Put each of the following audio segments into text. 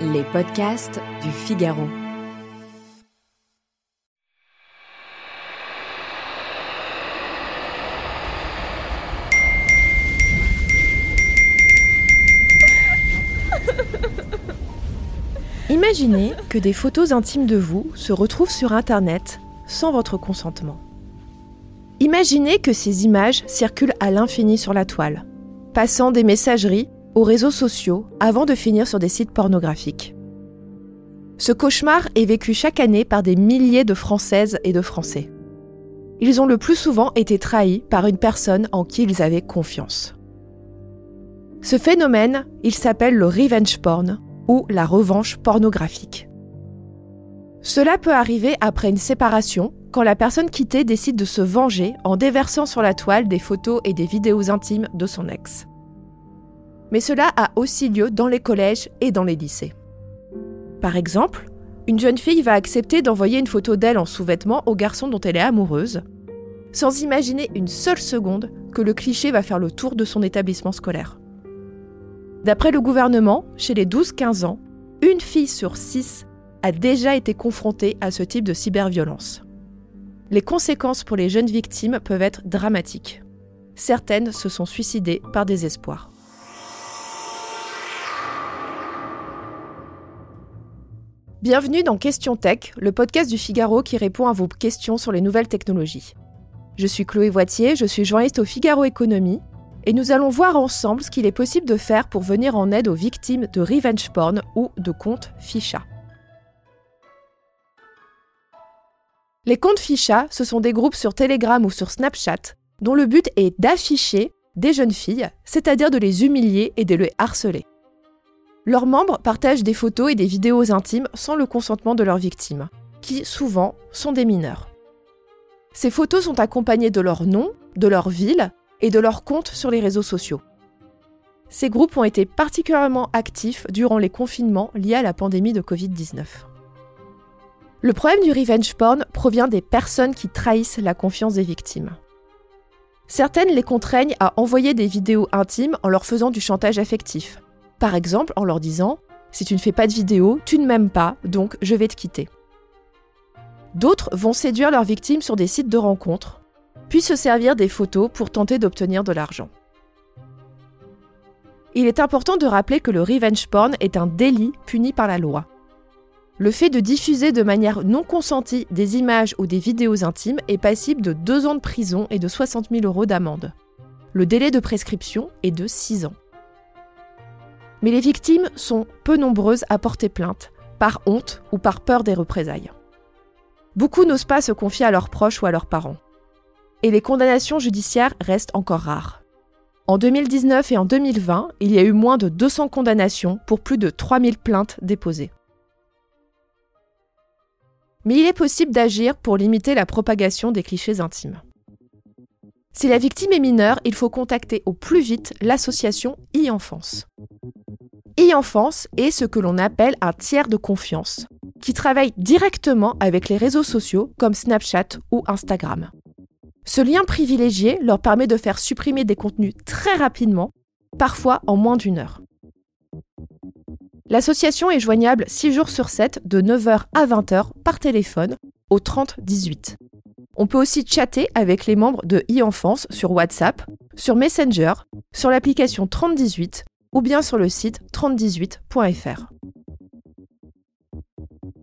Les podcasts du Figaro. Imaginez que des photos intimes de vous se retrouvent sur Internet sans votre consentement. Imaginez que ces images circulent à l'infini sur la toile, passant des messageries aux réseaux sociaux avant de finir sur des sites pornographiques. Ce cauchemar est vécu chaque année par des milliers de Françaises et de Français. Ils ont le plus souvent été trahis par une personne en qui ils avaient confiance. Ce phénomène, il s'appelle le revenge porn ou la revanche pornographique. Cela peut arriver après une séparation, quand la personne quittée décide de se venger en déversant sur la toile des photos et des vidéos intimes de son ex. Mais cela a aussi lieu dans les collèges et dans les lycées. Par exemple, une jeune fille va accepter d'envoyer une photo d'elle en sous-vêtements au garçon dont elle est amoureuse, sans imaginer une seule seconde que le cliché va faire le tour de son établissement scolaire. D'après le gouvernement, chez les 12-15 ans, une fille sur six a déjà été confrontée à ce type de cyberviolence. Les conséquences pour les jeunes victimes peuvent être dramatiques. Certaines se sont suicidées par désespoir. Bienvenue dans Question Tech, le podcast du Figaro qui répond à vos questions sur les nouvelles technologies. Je suis Chloé Voitier, je suis journaliste au Figaro Économie et nous allons voir ensemble ce qu'il est possible de faire pour venir en aide aux victimes de revenge porn ou de comptes ficha. Les comptes ficha, ce sont des groupes sur Telegram ou sur Snapchat dont le but est d'afficher des jeunes filles, c'est-à-dire de les humilier et de les harceler. Leurs membres partagent des photos et des vidéos intimes sans le consentement de leurs victimes, qui souvent sont des mineurs. Ces photos sont accompagnées de leur nom, de leur ville et de leurs comptes sur les réseaux sociaux. Ces groupes ont été particulièrement actifs durant les confinements liés à la pandémie de Covid-19. Le problème du revenge porn provient des personnes qui trahissent la confiance des victimes. Certaines les contraignent à envoyer des vidéos intimes en leur faisant du chantage affectif. Par exemple en leur disant ⁇ Si tu ne fais pas de vidéo, tu ne m'aimes pas, donc je vais te quitter ⁇ D'autres vont séduire leurs victimes sur des sites de rencontres, puis se servir des photos pour tenter d'obtenir de l'argent. Il est important de rappeler que le revenge porn est un délit puni par la loi. Le fait de diffuser de manière non consentie des images ou des vidéos intimes est passible de 2 ans de prison et de 60 000 euros d'amende. Le délai de prescription est de 6 ans. Mais les victimes sont peu nombreuses à porter plainte, par honte ou par peur des représailles. Beaucoup n'osent pas se confier à leurs proches ou à leurs parents et les condamnations judiciaires restent encore rares. En 2019 et en 2020, il y a eu moins de 200 condamnations pour plus de 3000 plaintes déposées. Mais il est possible d'agir pour limiter la propagation des clichés intimes. Si la victime est mineure, il faut contacter au plus vite l'association e-enfance. E-enfance est ce que l'on appelle un tiers de confiance, qui travaille directement avec les réseaux sociaux comme Snapchat ou Instagram. Ce lien privilégié leur permet de faire supprimer des contenus très rapidement, parfois en moins d'une heure. L'association est joignable 6 jours sur 7 de 9h à 20h par téléphone au 30 18. On peut aussi chatter avec les membres de e-enfance sur WhatsApp, sur Messenger, sur l'application 3018 ou bien sur le site 3018.fr.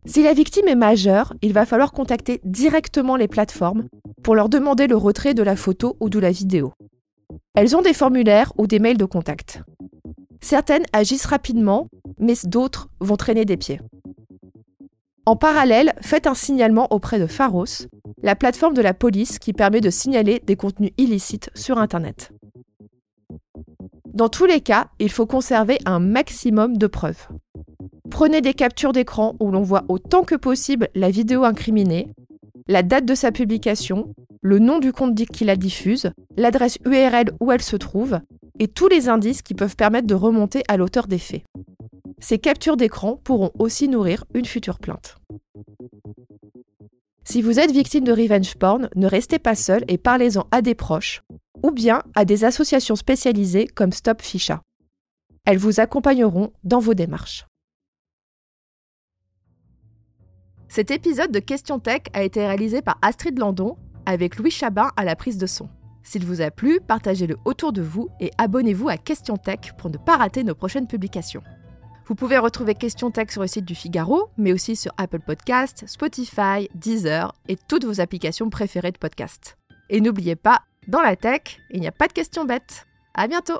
Si la victime est majeure, il va falloir contacter directement les plateformes pour leur demander le retrait de la photo ou de la vidéo. Elles ont des formulaires ou des mails de contact. Certaines agissent rapidement, mais d'autres vont traîner des pieds. En parallèle, faites un signalement auprès de Pharos, la plateforme de la police qui permet de signaler des contenus illicites sur Internet. Dans tous les cas, il faut conserver un maximum de preuves. Prenez des captures d'écran où l'on voit autant que possible la vidéo incriminée, la date de sa publication, le nom du compte qui la diffuse, l'adresse URL où elle se trouve, et tous les indices qui peuvent permettre de remonter à l'auteur des faits. Ces captures d'écran pourront aussi nourrir une future plainte. Si vous êtes victime de revenge porn, ne restez pas seul et parlez-en à des proches, ou bien à des associations spécialisées comme Stop Ficha. Elles vous accompagneront dans vos démarches. Cet épisode de Question Tech a été réalisé par Astrid Landon avec Louis Chabin à la prise de son. S'il vous a plu, partagez-le autour de vous et abonnez-vous à Question Tech pour ne pas rater nos prochaines publications. Vous pouvez retrouver Question Tech sur le site du Figaro, mais aussi sur Apple Podcasts, Spotify, Deezer et toutes vos applications préférées de podcast. Et n'oubliez pas, dans la tech, il n'y a pas de questions bêtes. À bientôt!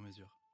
sur mesure.